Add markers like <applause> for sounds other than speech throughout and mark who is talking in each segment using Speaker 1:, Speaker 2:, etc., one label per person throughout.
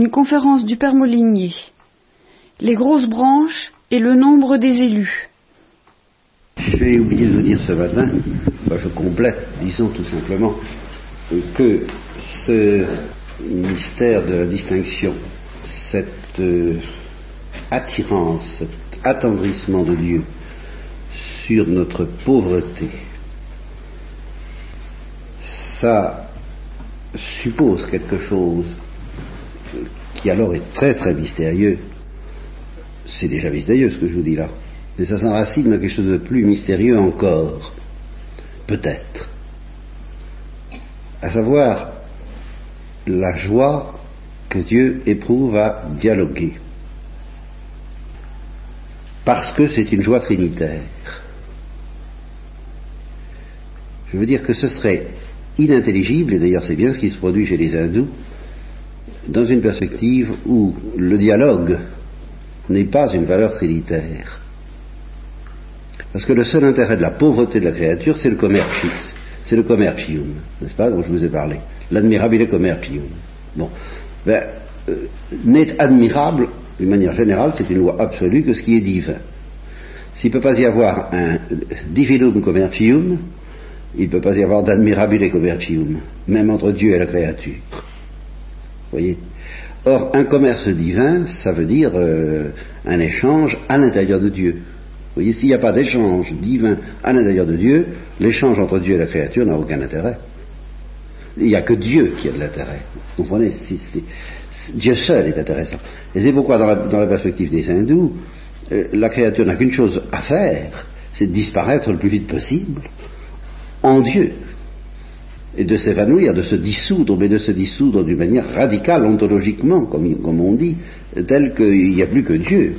Speaker 1: une conférence du Père Molinier. Les grosses branches et le nombre des élus.
Speaker 2: J'ai oublié de vous dire ce matin, je complète, disons tout simplement, que ce mystère de la distinction, cette euh, attirance, cet attendrissement de Dieu sur notre pauvreté, ça suppose quelque chose qui alors est très très mystérieux. C'est déjà mystérieux ce que je vous dis là. Mais ça s'enracine dans quelque chose de plus mystérieux encore. Peut-être. À savoir la joie que Dieu éprouve à dialoguer. Parce que c'est une joie trinitaire. Je veux dire que ce serait inintelligible, et d'ailleurs c'est bien ce qui se produit chez les hindous, dans une perspective où le dialogue n'est pas une valeur trinitaire. Parce que le seul intérêt de la pauvreté de la créature, c'est le commercium, c'est le commercium, n'est-ce pas, dont je vous ai parlé, l'admirabile commercium. Bon, ben, euh, n'est admirable, d'une manière générale, c'est une loi absolue que ce qui est divin. S'il ne peut pas y avoir un divinum commercium, il ne peut pas y avoir d'admirabile commercium, même entre Dieu et la créature. Voyez Or, un commerce divin, ça veut dire euh, un échange à l'intérieur de Dieu. Vous voyez, s'il n'y a pas d'échange divin à l'intérieur de Dieu, l'échange entre Dieu et la créature n'a aucun intérêt. Il n'y a que Dieu qui a de l'intérêt. Vous comprenez? Dieu seul est intéressant. Et c'est pourquoi, dans la, perspective des hindous, euh, la créature n'a qu'une chose à faire, c'est de disparaître le plus vite possible en Dieu et de s'évanouir, de se dissoudre, mais de se dissoudre d'une manière radicale, ontologiquement, comme, on dit, telle qu'il n'y a plus que Dieu.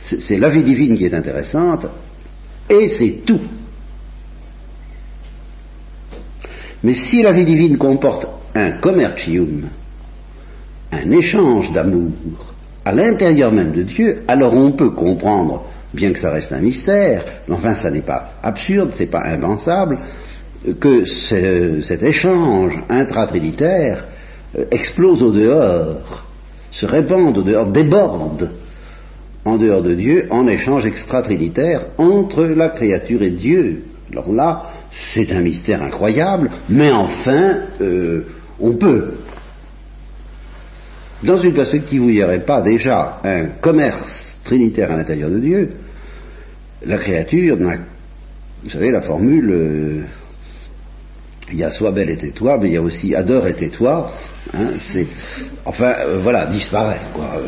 Speaker 2: C'est la vie divine qui est intéressante, et c'est tout. Mais si la vie divine comporte un commercium, un échange d'amour à l'intérieur même de Dieu, alors on peut comprendre, bien que ça reste un mystère, mais enfin ça n'est pas absurde, c'est pas impensable, que cet échange intratrinitaire euh, explose au dehors, se répande au dehors, déborde en dehors de Dieu en échange extratrinitaire entre la créature et Dieu. Alors là, c'est un mystère incroyable, mais enfin, euh, on peut. Dans une perspective où il n'y aurait pas déjà un commerce trinitaire à l'intérieur de Dieu, la créature n'a, vous savez, la formule euh, il y a Sois belle et tais-toi, mais il y a aussi Adore et tais-toi. Hein, enfin, euh, voilà, disparaît. Quoi.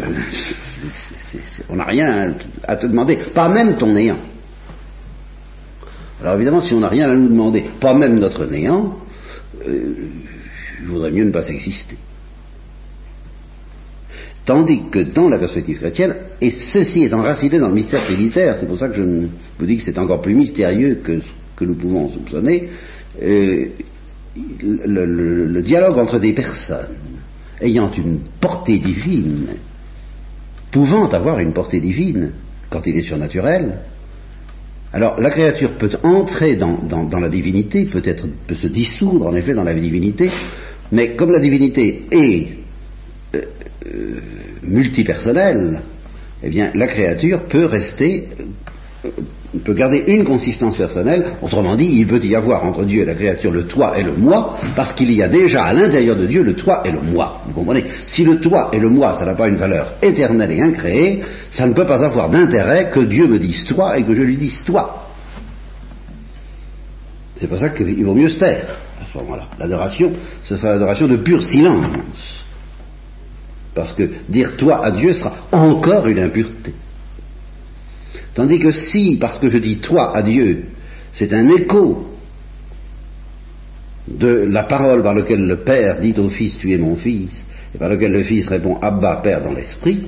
Speaker 2: on n'a rien à te demander, pas même ton néant. Alors évidemment, si on n'a rien à nous demander, pas même notre néant, euh, il vaudrait mieux ne pas exister. Tandis que dans la perspective chrétienne, et ceci est enraciné dans le mystère trinitaire, c'est pour ça que je vous dis que c'est encore plus mystérieux que ce que nous pouvons soupçonner, euh, le, dialogue entre des personnes ayant une portée divine, pouvant avoir une portée divine quand il est surnaturel, alors la créature peut entrer dans, la divinité, peut-être peut se dissoudre en effet dans la divinité, mais comme la divinité est euh, euh, multipersonnelle, eh bien la créature peut rester il peut garder une consistance personnelle, autrement dit, il peut y avoir entre Dieu et la créature le toi et le moi, parce qu'il y a déjà à l'intérieur de Dieu le toi et le moi. Vous comprenez? Si le toi et le moi, ça n'a pas une valeur éternelle et incréée, ça ne peut pas avoir d'intérêt que Dieu me dise toi et que je lui dise toi. C'est pour ça qu'il vaut mieux se taire à ce moment-là. L'adoration, ce sera l'adoration de pur silence. Parce que dire toi à Dieu sera encore une impureté. Tandis que si, parce que je dis toi à Dieu, c'est un écho de la parole par laquelle le Père dit au Fils, tu es mon Fils, et par laquelle le Fils répond, Abba, Père dans l'Esprit,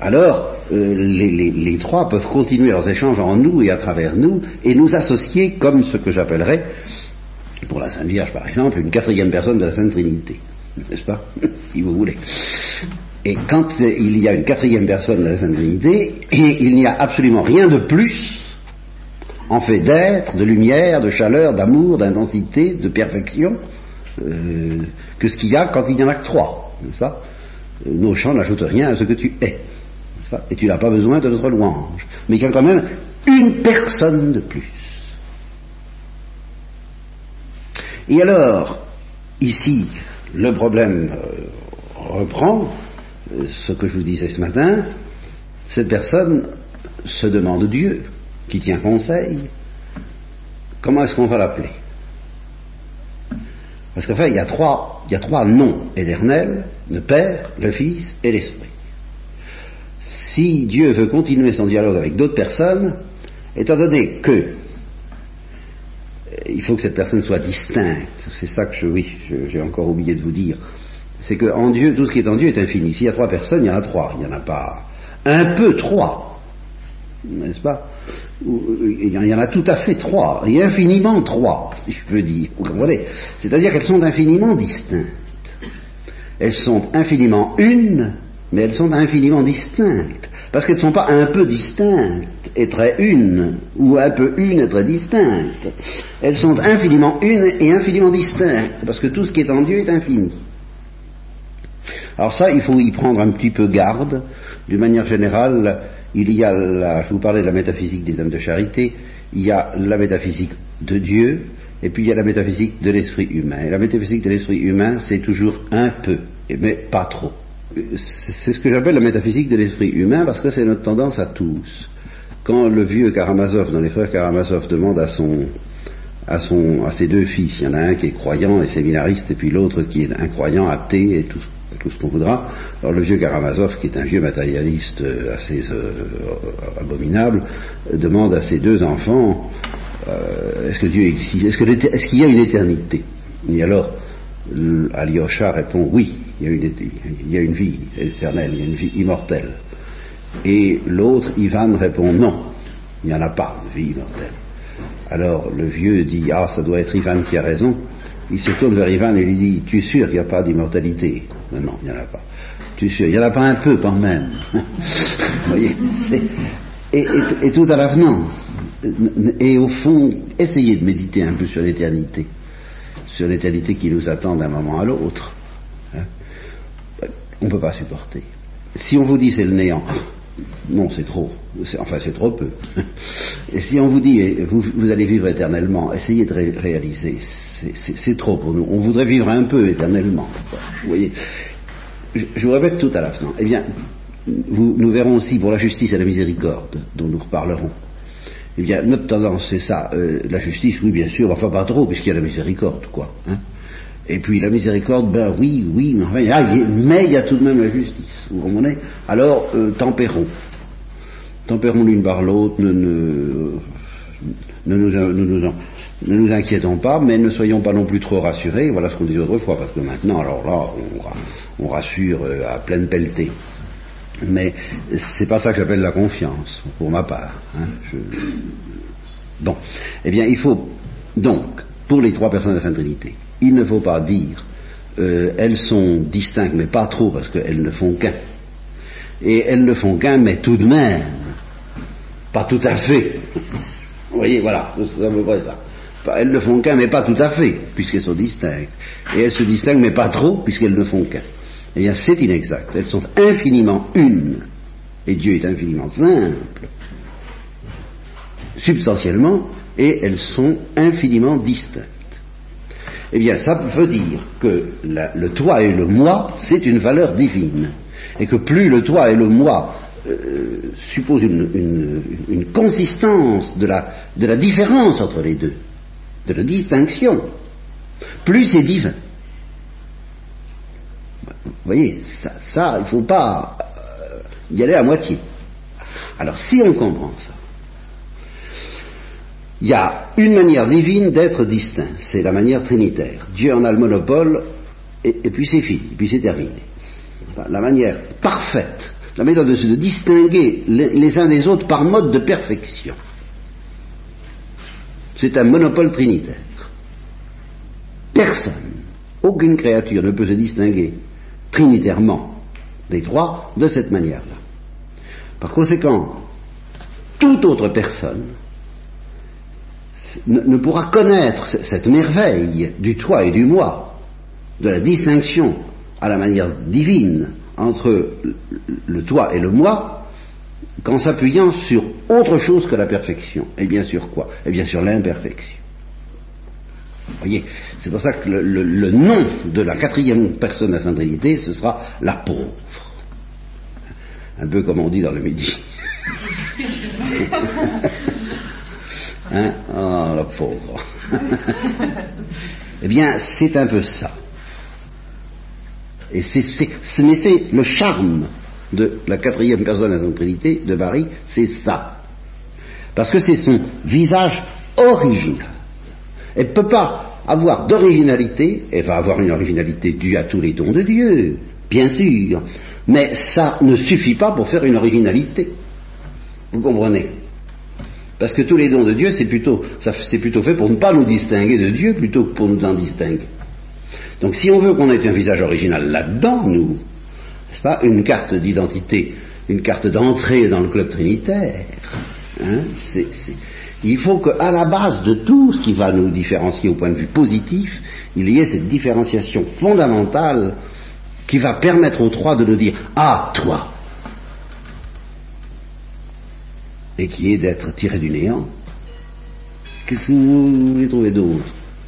Speaker 2: alors euh, les, trois peuvent continuer leurs échanges en nous et à travers nous, et nous associer comme ce que j'appellerais, pour la Sainte Vierge par exemple, une quatrième personne de la Sainte Trinité, n'est-ce pas, <laughs> si vous voulez. Et quand il y a une quatrième personne de la Sainte Trinité, il n'y a absolument rien de plus en fait d'être, de lumière, de chaleur, d'amour, d'intensité, de perfection, euh, que ce qu'il y a quand il n'y en a que trois, n'est-ce pas? Nos chants n'ajoutent rien à ce que tu es. Et tu n'as pas besoin de notre louange. Mais il y a quand même une personne de plus. Et alors, ici, le problème euh, reprend euh, ce que je vous disais ce matin. Cette personne se demande Dieu, qui tient conseil. Comment est-ce qu'on va l'appeler? Parce qu'en fait, il y, a trois, il y a trois noms éternels, le Père, le Fils et l'Esprit. Si Dieu veut continuer son dialogue avec d'autres personnes, étant donné que il faut que cette personne soit distincte. C'est ça que je, oui, j'ai encore oublié de vous dire. C'est que en Dieu, tout ce qui est en Dieu est infini. S'il y a trois personnes, il y en a trois. Il n'y en a pas un peu trois. N'est-ce pas? Il y en a tout à fait trois. Et infiniment trois, si je peux dire. Vous comprenez? C'est-à-dire qu'elles sont infiniment distinctes. Elles sont infiniment une, mais elles sont infiniment distinctes. Parce qu'elles ne sont pas un peu distinctes et très une, ou un peu une et très distinctes. Elles sont infiniment une et infiniment distinctes, parce que tout ce qui est en Dieu est infini. Alors ça, il faut y prendre un petit peu garde. D'une manière générale, il y a, la, je vous parlais de la métaphysique des dames de charité, il y a la métaphysique de Dieu, et puis il y a la métaphysique de l'esprit humain. Et la métaphysique de l'esprit humain, c'est toujours un peu, mais pas trop c'est ce que j'appelle la métaphysique de l'esprit humain parce que c'est notre tendance à tous. Quand le vieux Karamazov, dans les frères Karamazov, demande à son, à ses deux fils, il y en a un qui est croyant et séminariste, et puis l'autre qui est incroyant, athée et tout, tout ce qu'on voudra. Alors le vieux Karamazov, qui est un vieux matérialiste euh, assez euh, abominable, demande à ses deux enfants euh, est-ce que Dieu existe? Est-ce qu'il y a une éternité? Et alors, Alyosha répond oui il y, a une, vie éternelle, il y a une vie immortelle. Et l'autre, Ivan, répond non, il n'y en a pas de vie immortelle. Alors le vieux dit ah ça doit être Ivan qui a raison. Il se tourne vers Ivan et lui dit tu es sûr qu'il n'y a pas d'immortalité? Non, non, il n'y en a pas. Tu es sûr, il n'y en a pas un peu quand même. <laughs> Vous voyez et, et, tout à l'avenant. Et au fond, essayez de méditer un peu sur l'éternité, sur l'éternité qui nous attend d'un moment à l'autre on ne peut pas supporter. Si on vous dit c'est le néant, non, c'est trop. Enfin, c'est trop peu. Et si on vous dit vous, allez vivre éternellement, essayez de réaliser. C'est trop pour nous. On voudrait vivre un peu éternellement. Vous voyez je, vous répète tout à fin. Eh bien, nous verrons aussi pour la justice et la miséricorde, dont nous reparlerons. Eh bien, notre tendance, c'est ça. Euh, la justice, oui, bien sûr, enfin pas trop, puisqu'il y a la miséricorde, quoi. Hein et puis la miséricorde, ben oui, oui, mais, il y a tout de même la justice. Vous comprenez? Alors, euh, tempérons. Tempérons l'une par l'autre, ne, ne, nous, inquiétons pas, mais ne soyons pas non plus trop rassurés. Voilà ce qu'on disait autrefois, parce que maintenant, alors là, on, rassure euh, à pleine pelletée. Mais c'est pas ça que j'appelle la confiance, pour ma part. Hein. Bon, eh bien, il faut donc, pour les trois personnes de la Sainte Trinité, il ne faut pas dire euh, elles sont distinctes, mais pas trop, parce qu'elles ne font qu'un. Et elles ne font qu'un, mais tout de même, pas tout à fait. Vous voyez, voilà, c'est à peu près ça. Elles ne font qu'un, mais pas tout à fait, puisqu'elles sont distinctes. Et elles se distinguent, mais pas trop, puisqu'elles ne font qu'un. Eh bien, c'est inexact. Elles sont infiniment une. Et Dieu est infiniment simple, substantiellement, et elles sont infiniment distinctes. Eh bien, ça veut dire que le toi et le moi, c'est une valeur divine. Et que plus le toi et le moi euh, supposent une, consistance de la, de la différence entre les deux, de la distinction, plus c'est divin. Vous voyez, ça, il ne faut pas euh, y aller à moitié. Alors, si on comprend ça, il y a une manière divine d'être distinct, c'est la manière trinitaire. Dieu en a le monopole, et, puis c'est fini, puis c'est terminé. la manière parfaite, la méthode de se distinguer les, uns des autres par mode de perfection. C'est un monopole trinitaire. Personne, aucune créature ne peut se distinguer trinitairement des trois de cette manière-là. Par conséquent, toute autre personne ne, pourra connaître cette merveille du toi et du moi, de la distinction à la manière divine entre le toi et le moi qu'en s'appuyant sur autre chose que la perfection. Et bien sûr quoi? Et bien sûr l'imperfection. Voyez, c'est pour ça que le, nom de la quatrième personne de la Sainte Trinité, ce sera la pauvre. Un peu comme on dit dans le Midi. <laughs> hein? Oh, la pauvre. <laughs> eh bien, c'est un peu ça. Et c'est, mais c'est le charme de la quatrième personne de la Trinité, de Marie, c'est ça. Parce que c'est son visage original. Elle ne peut pas avoir d'originalité, elle va avoir une originalité due à tous les dons de Dieu, bien sûr, mais ça ne suffit pas pour faire une originalité. Vous comprenez? Parce que tous les dons de Dieu, c'est plutôt, fait pour ne pas nous distinguer de Dieu plutôt que pour nous en distinguer. Donc si on veut qu'on ait un visage original là-dedans, nous, n'est-ce pas, une carte d'identité, une carte d'entrée dans le club trinitaire, hein, il faut qu'à la base de tout ce qui va nous différencier au point de vue positif, il y ait cette différenciation fondamentale qui va permettre aux trois de nous dire Ah, toi et qui est d'être tiré du néant. Qu'est-ce que vous voulez trouver d'autre?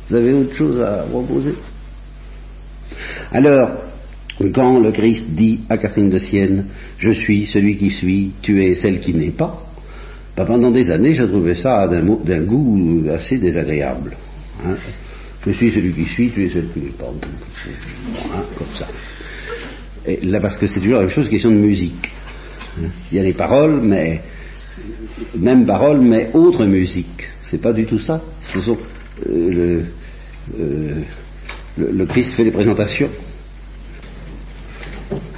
Speaker 2: Vous avez autre chose à proposer? Alors, quand le Christ dit à Catherine de Sienne, je suis celui qui suis, tu es celle qui n'est pas, bah, pendant des années, j'ai trouvé ça d'un goût assez désagréable. Hein. Je suis celui qui suis, tu es celle qui n'est pas. Hein, comme ça. Là, parce que c'est toujours la même chose, question de musique. Hein. Il y a les paroles, mais même paroles, mais autre musique. C'est pas du tout ça. Ce sont euh, le, euh, le, Christ fait des présentations.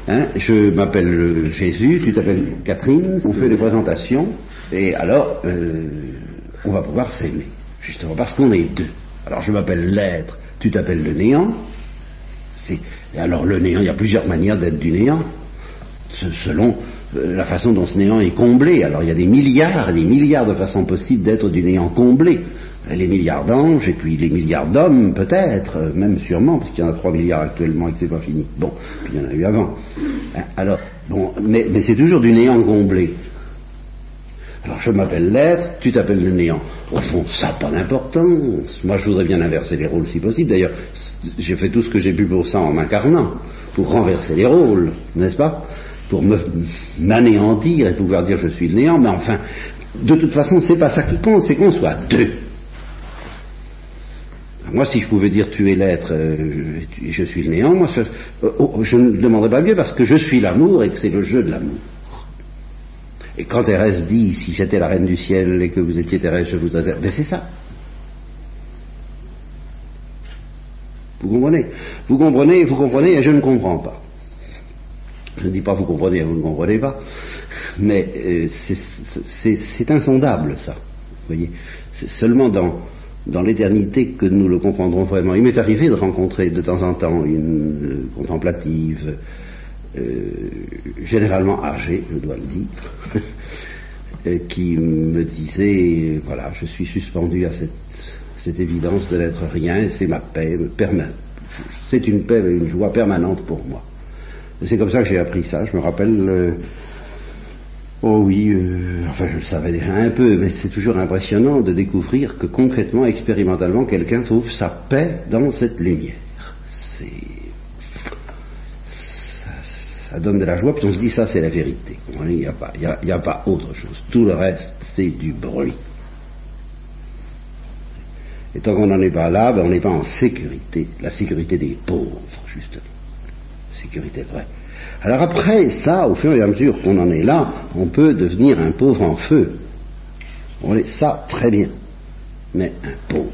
Speaker 2: Hein, je m'appelle Jésus, tu t'appelles Catherine, on fait des présentations, et alors euh, on va pouvoir s'aimer, justement parce qu'on est deux. Alors je m'appelle l'être, tu t'appelles le néant. Et alors le néant, il y a plusieurs manières d'être du néant, selon euh, la façon dont ce néant est comblé. Alors il y a des milliards et des milliards de façons possibles d'être du néant comblé les milliards d'anges et puis les milliards d'hommes peut-être, même sûrement, parce qu'il y en a 3 milliards actuellement et que c'est pas fini. Bon, il y en a eu avant. Hein, alors, bon, mais, c'est toujours du néant comblé. Alors je m'appelle l'être, tu t'appelles le néant. Au fond, ça n'a pas d'importance. Moi je voudrais bien inverser les rôles si possible. D'ailleurs, j'ai fait tout ce que j'ai pu pour ça en m'incarnant, pour renverser les rôles, n'est-ce pas? Pour m'anéantir et pouvoir dire je suis le néant, mais enfin, de toute façon, c'est pas ça qui compte, c'est qu'on soit deux. Moi, si je pouvais dire tu es l'être euh, je suis le néant, moi, euh, oh, je, ne demanderais pas mieux parce que je suis l'amour et que c'est le jeu de l'amour. Et quand Thérèse dit si j'étais la reine du ciel et que vous étiez Thérèse, je vous réserve, ben c'est ça. Vous comprenez? Vous comprenez, vous comprenez et je ne comprends pas. Je ne dis pas vous comprenez vous ne comprenez pas, mais euh, c'est insondable ça. Voyez C'est seulement dans l'éternité que nous le comprendrons vraiment. Il m'est arrivé de rencontrer de temps en temps une euh, contemplative, euh, généralement âgée, je dois le dire, <laughs> qui me disait, voilà, je suis suspendu à cette, cette évidence de n'être rien, c'est ma paix, c'est une paix et une joie permanente pour moi. C'est comme ça que j'ai appris ça. Je me rappelle Oh oui, euh, enfin je le savais déjà un peu, mais c'est toujours impressionnant de découvrir que concrètement, expérimentalement, quelqu'un trouve sa paix dans cette lumière. C'est ça, donne de la joie, puis on se dit ça c'est la vérité. Il n'y a, pas, a, a pas autre chose. Tout le reste c'est du bruit. Et tant qu'on n'en est pas là, ben, on n'est pas en sécurité, la sécurité des pauvres, justement. Sécurité vraie. Alors après ça, au fur et à mesure qu'on en est là, on peut devenir un pauvre en feu. On est ça très bien. Mais un pauvre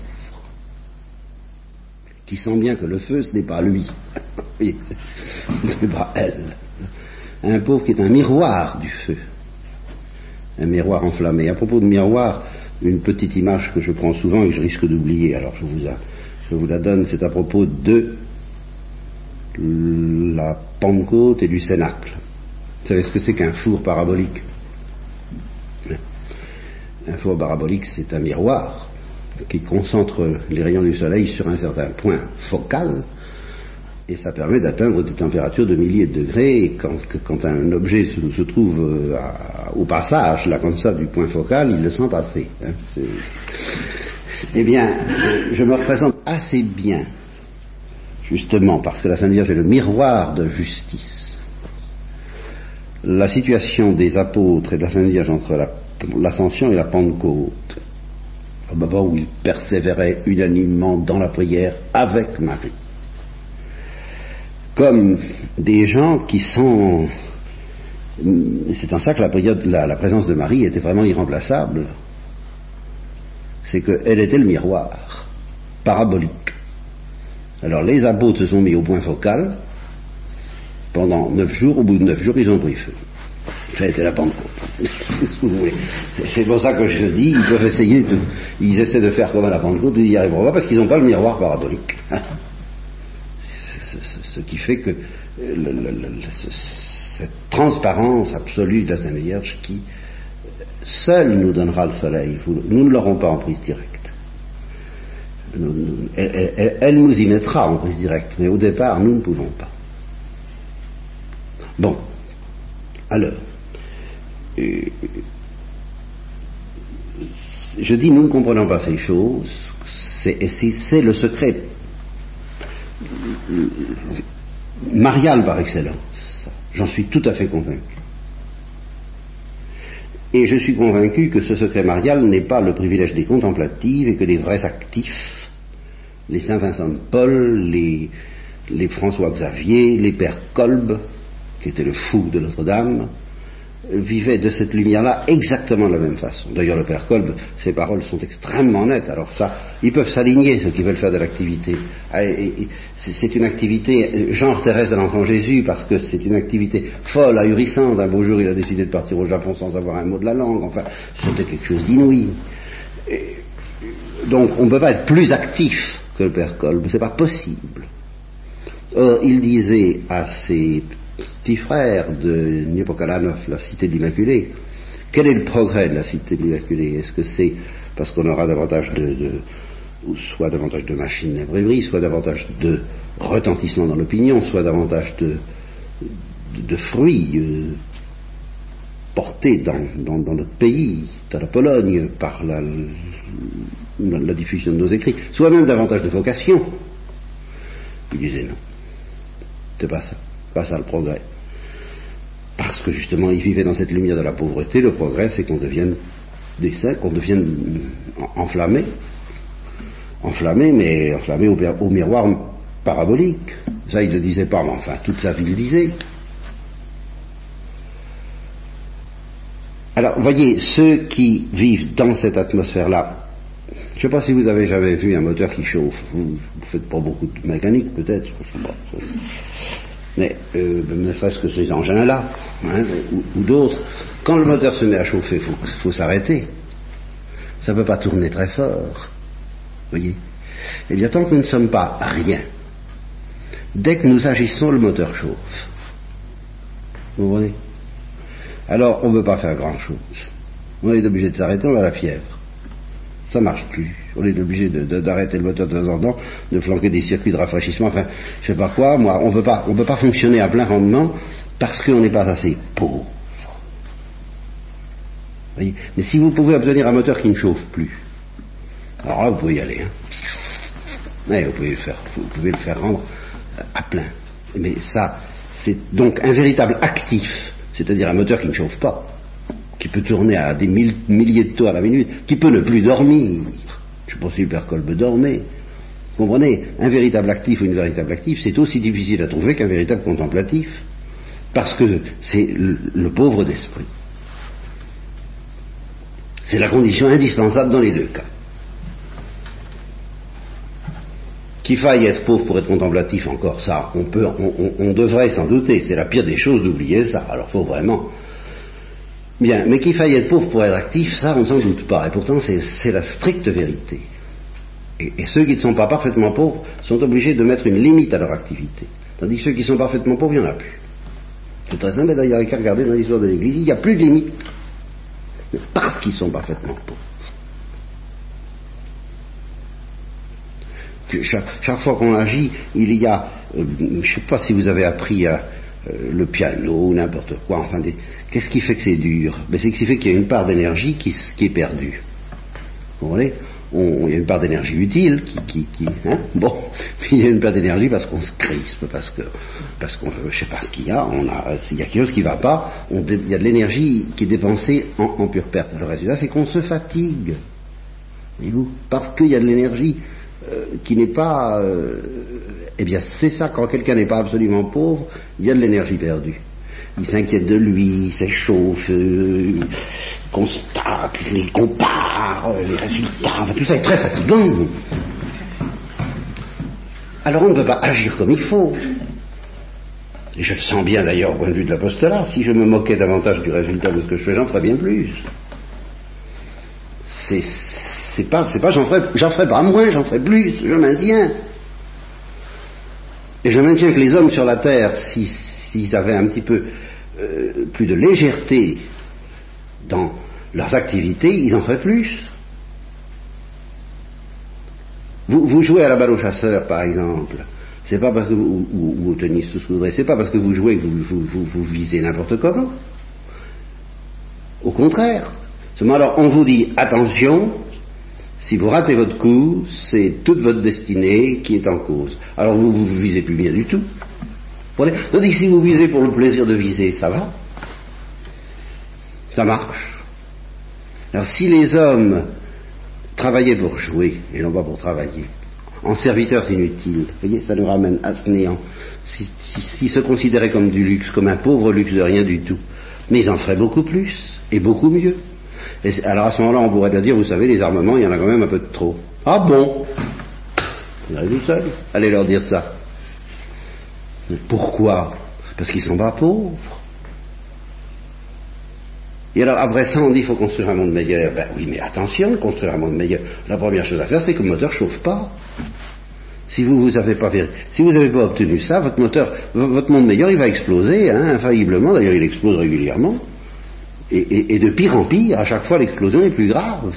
Speaker 2: qui sent bien que le feu, ce n'est pas lui, ce n'est pas elle. Un pauvre qui est un miroir du feu, un miroir enflammé. À propos de miroir, une petite image que je prends souvent et que je risque d'oublier, alors je vous, je vous la donne, c'est à propos de la Pentecôte et du Cénacle. Vous savez ce que c'est qu'un four parabolique? Un four parabolique, c'est un miroir qui concentre les rayons du soleil sur un certain point focal Et ça permet d'atteindre des températures de milliers de degrés. Quand un objet se, trouve euh, au passage, là comme ça, du point focal, il le sent passer. Hein. eh bien, je me représente assez bien, justement, parce que la Sainte Vierge est le miroir de justice. La situation des apôtres et de la Sainte Vierge entre l'ascension et la Pentecôte, au moment où ils persévéraient unanimement dans la prière avec Marie comme des gens qui sont... C'est en ça que la, la, présence de Marie était vraiment irremplaçable. C'est qu'elle était le miroir, parabolique. Alors les apôtres se sont mis au point focal. Pendant neuf jours, au bout de neuf jours, ils ont pris feu. Ça a été la Pentecôte. <laughs> C'est pour ça que je dis, ils peuvent essayer de, ils essaient de faire comme à la Pentecôte, ils n'y arriveront pas parce qu'ils n'ont pas le miroir parabolique <laughs> ce qui fait que cette transparence absolue de la Sainte Vierge qui seule nous donnera le soleil, nous ne l'aurons pas en prise directe. Elle, nous y mettra en prise directe, mais au départ, nous ne pouvons pas. Bon, alors, euh, je dis nous ne comprenons pas ces choses, c'est le secret marial par excellence. J'en suis tout à fait convaincu. Et je suis convaincu que ce secret marial n'est pas le privilège des contemplatives et que les vrais actifs, les Saint Vincent de Paul, les, François Xavier, les pères Kolb, qui était le fou de Notre-Dame, vivait de cette lumière-là exactement de la même façon. D'ailleurs, le Père Kolb, ses paroles sont extrêmement nettes. Alors ça, ils peuvent s'aligner, ceux qui veulent faire de l'activité. Ah, c'est une activité genre Thérèse de l'Enfant Jésus, parce que c'est une activité folle, ahurissante. Un beau jour, il a décidé de partir au Japon sans avoir un mot de la langue. Enfin, c'était quelque chose d'inouï. Donc, on ne peut pas être plus actif Père Kolb. C'est pas possible. Or, il disait à ses petit frère de Niepokalanov, la cité de l'Immaculée. Quel est le progrès de la cité de l'Immaculée? Est-ce que c'est parce qu'on aura davantage de, soit davantage de machines d'imprimerie, soit davantage de retentissement dans l'opinion, soit davantage de, de, fruits euh, portés dans, notre pays, dans la Pologne, par la, la, diffusion de nos écrits, soit même davantage de vocation. Il disait non, c'est pas ça pas ça le progrès. Parce que justement, ils vivaient dans cette lumière de la pauvreté, le progrès, c'est qu'on devienne des saints, qu'on devienne enflammé, enflammé, mais enflammé au, miroir parabolique. Ça, il ne le disait pas, mais enfin, toute sa vie le disait. Alors, voyez, ceux qui vivent dans cette atmosphère-là, je ne sais pas si vous avez jamais vu un moteur qui chauffe. Vous ne faites pas beaucoup de mécanique, peut-être mais euh, ne serait-ce que ces engins-là, hein, ou, d'autres, quand le moteur se met à chauffer, il faut, s'arrêter. Ça ne peut pas tourner très fort. Voyez Eh bien, tant que nous ne sommes pas rien, dès que nous agissons, le moteur chauffe. Vous voyez? Alors, on ne peut pas faire grand-chose. On est obligé de s'arrêter, on a la fièvre ça marche plus. On est obligé d'arrêter le moteur de temps en temps, de flanquer des circuits de rafraîchissement, enfin, je sais pas quoi, moi, on on peut pas fonctionner à plein rendement parce qu'on n'est pas assez pauvre. Mais si vous pouvez obtenir un moteur qui ne chauffe plus, alors là, vous pouvez y aller. Hein. vous, pouvez le faire, vous pouvez le faire rendre à plein. Mais ça, c'est donc un véritable actif, c'est-à-dire un moteur qui ne chauffe pas qui peut tourner à des milliers de tours à la minute, qui peut ne plus dormir. Je pense que Colbe dormait. Vous comprenez? Un véritable actif ou une véritable active, c'est aussi difficile à trouver qu'un véritable contemplatif, parce que c'est le, pauvre d'esprit. C'est la condition indispensable dans les deux cas. Qu'il faille être pauvre pour être contemplatif, encore ça, on peut, on devrait s'en douter. C'est la pire des choses d'oublier ça. Alors, faut vraiment Bien, mais qu'il faille être pauvre pour être actif, ça on ne s'en doute pas. Et pourtant c'est la stricte vérité. Et, ceux qui ne sont pas parfaitement pauvres sont obligés de mettre une limite à leur activité. Tandis que ceux qui sont parfaitement pauvres, il n'y en a plus. C'est très simple d'ailleurs, qu'à regarder dans l'histoire de l'Église, il n'y a plus de limite. Parce qu'ils sont parfaitement pauvres. chaque, fois qu'on agit, il y a, euh, je ne sais pas si vous avez appris à, euh, le piano n'importe quoi, enfin, qu'est-ce qui fait que c'est dur? Ben, C'est ce qui fait qu'il y a une part d'énergie qui, qui, est perdue. Vous voyez? Il y a une part d'énergie utile qui, qui, hein? Bon, <laughs> il y a une part d'énergie parce qu'on se crispe, parce que, parce qu'on, je sais pas ce qu'il y a, on a, s'il y a quelque chose qui va pas, il y a de l'énergie qui est dépensée en, pure perte. Le résultat, c'est qu'on se fatigue, voyez-vous, parce qu'il y a de l'énergie euh, qui n'est pas, euh, eh bien, c'est ça quand quelqu'un n'est pas absolument pauvre, il y a de l'énergie perdue il s'inquiète de lui, il s'échauffe, euh, il constate, il compare les résultats, tout ça est très fatigant. Alors on ne peut pas agir comme il faut. Et je le sens bien d'ailleurs au point de vue de l'apostolat, si je me moquais davantage du résultat de ce que je fais, j'en ferais bien plus. C'est, c'est pas, c'est pas j'en ferais, j'en ferais pas moins, j'en ferais plus, je maintiens. Et je maintiens que les hommes sur la terre, si, s'ils avaient un petit peu euh, plus de légèreté dans leurs activités, ils en feraient plus. Vous, jouez à la balle au chasseur, par exemple. C'est pas parce que vous, ou, au tennis, tout ce que vous voudrez, c'est pas parce que vous jouez que vous, vous visez n'importe comment. Au contraire. Alors, on vous dit, attention, si vous ratez votre coup, c'est toute votre destinée qui est en cause. Alors vous ne visez plus bien du tout. Tandis que si vous visez pour le plaisir de viser, ça va. Ça marche. Alors si les hommes travaillaient pour jouer et non pas pour travailler, en serviteurs inutiles, vous voyez, ça nous ramène à ce néant. S'ils se considéraient comme du luxe, comme un pauvre luxe de rien du tout, mais ils en feraient beaucoup plus et beaucoup mieux. Alors à ce moment-là, on pourrait bien dire, vous savez, les armements, il y en a quand même un peu de trop. Ah bon? Vous avez vu seul Allez leur dire ça. Pourquoi? Parce qu'ils sont pas pauvres. Et alors, après ça, on dit qu'il faut construire un monde meilleur. Ben oui, mais attention, construire un monde meilleur. La première chose à faire, c'est que le moteur ne chauffe pas. Si vous vous avez pas si vous n'avez pas obtenu ça, votre moteur, votre monde meilleur, il va exploser, hein, infailliblement. D'ailleurs, il explose régulièrement. Et, de pire en pire, à chaque fois, l'explosion est plus grave.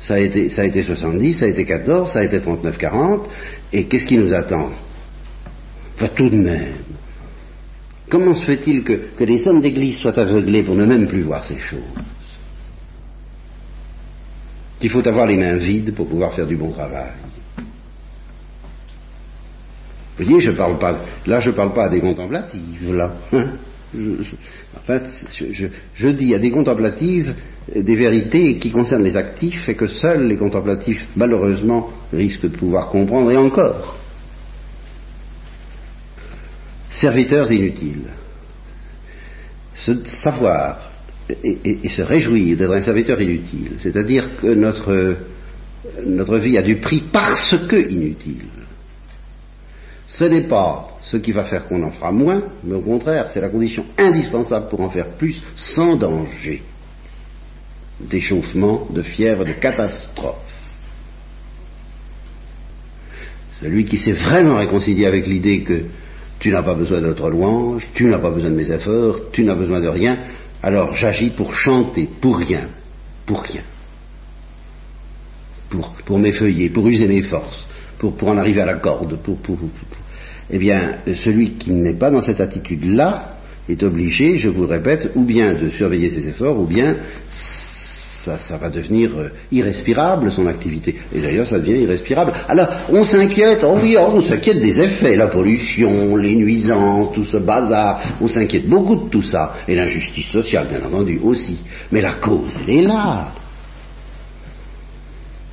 Speaker 2: Ça a été, ça a été 70, ça a été 14, ça a été 39-40. Et qu'est-ce qui nous attend? Enfin, tout de même. Comment se fait-il que, les hommes d'église soient aveuglés pour ne même plus voir ces choses? Qu'il faut avoir les mains vides pour pouvoir faire du bon travail. Vous voyez, je parle pas, là je ne parle pas à des contemplatives, là. Hein. en fait, je, je, dis à des contemplatives des vérités qui concernent les actifs et que seuls les contemplatifs, malheureusement, risquent de pouvoir comprendre, et encore serviteurs inutiles. Se savoir et, se réjouir d'être un serviteur inutile, c'est-à-dire que notre, notre vie a du prix parce que inutile. Ce n'est pas ce qui va faire qu'on en fera moins, mais au contraire, c'est la condition indispensable pour en faire plus sans danger d'échauffement, de fièvre, de catastrophe. Celui qui s'est vraiment réconcilié avec l'idée que tu n'as pas besoin de notre louange, tu n'as pas besoin de mes efforts, tu n'as besoin de rien, alors j'agis pour chanter, pour rien, pour rien. Pour, pour m'effeuiller, pour user mes forces, pour, en arriver à la corde, pour, pour eh bien, celui qui n'est pas dans cette attitude-là est obligé, je vous le répète, ou bien de surveiller ses efforts, ou bien ça, va devenir euh, irrespirable son activité. Et d'ailleurs, ça devient irrespirable. Alors, on s'inquiète, oh oui, oh, on s'inquiète des effets, la pollution, les nuisances, tout ce bazar. On s'inquiète beaucoup de tout ça. Et l'injustice sociale, bien entendu, aussi. Mais la cause, elle est là.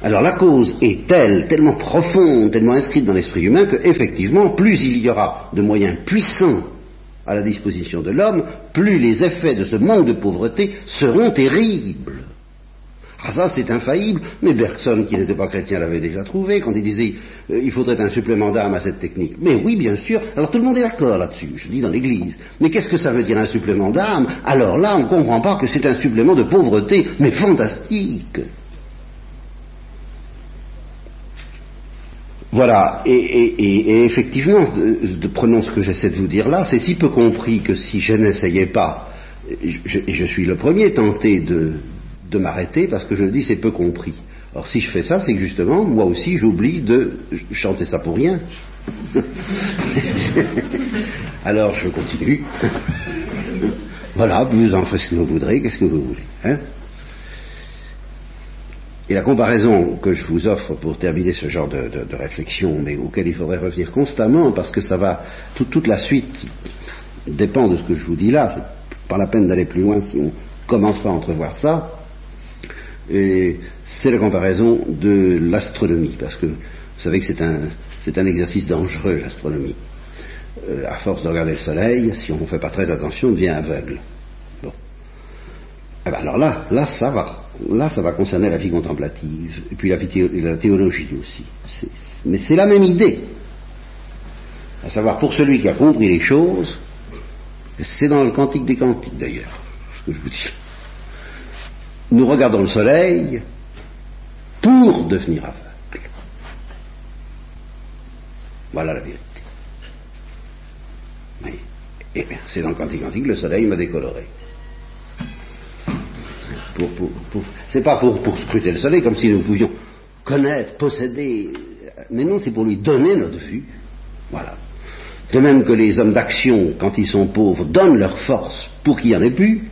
Speaker 2: Alors la cause est telle, tellement profonde, tellement inscrite dans l'esprit humain que, effectivement, plus il y aura de moyens puissants à la disposition de l'homme, plus les effets de ce manque de pauvreté seront terribles. Ah ça c'est infaillible, mais Bergson qui n'était pas chrétien l'avait déjà trouvé quand il disait euh, il faudrait un supplément d'âme à cette technique. Mais oui bien sûr, alors tout le monde est d'accord là-dessus, je dis dans l'Église. Mais qu'est-ce que ça veut dire un supplément d'âme Alors là on ne comprend pas que c'est un supplément de pauvreté, mais fantastique. Voilà, et, effectivement, de, prenons ce que j'essaie de vous dire là, c'est si peu compris que si je n'essayais pas, et je suis le premier tenté de, m'arrêter parce que je dis, c'est peu compris. Or, si je fais ça, c'est que justement, moi aussi, j'oublie de chanter ça pour rien. <laughs> Alors, je continue. <laughs> voilà, vous en faites ce que vous voudrez, qu'est-ce que vous voulez. Hein? Et la comparaison que je vous offre pour terminer ce genre de, réflexion, mais auquel il faudrait revenir constamment, parce que ça va, toute la suite dépend de ce que je vous dis là, c'est pas la peine d'aller plus loin si on commence pas à entrevoir ça, c'est la comparaison de l'astronomie, parce que vous savez que c'est un, c'est un exercice dangereux, l'astronomie. Euh, à force de regarder le soleil, si on ne fait pas très attention, on devient aveugle. Eh ben alors là, là, ça va. Là, ça va concerner la vie contemplative, et puis la, la théologie aussi. mais c'est la même idée. À savoir, pour celui qui a compris les choses, c'est dans le Cantique des Cantiques d'ailleurs, ce que je vous dis. Nous regardons le soleil pour devenir aveugle. Voilà la vérité. Eh bien, c'est dans le Cantique Cantique, le soleil m'a décoloré. C'est pas pour, scruter le soleil comme si nous pouvions connaître, posséder, mais non, c'est pour lui donner notre vue. Voilà. De même que les hommes d'action, quand ils sont pauvres, donnent leur force pour qu'il n'y en ait plus,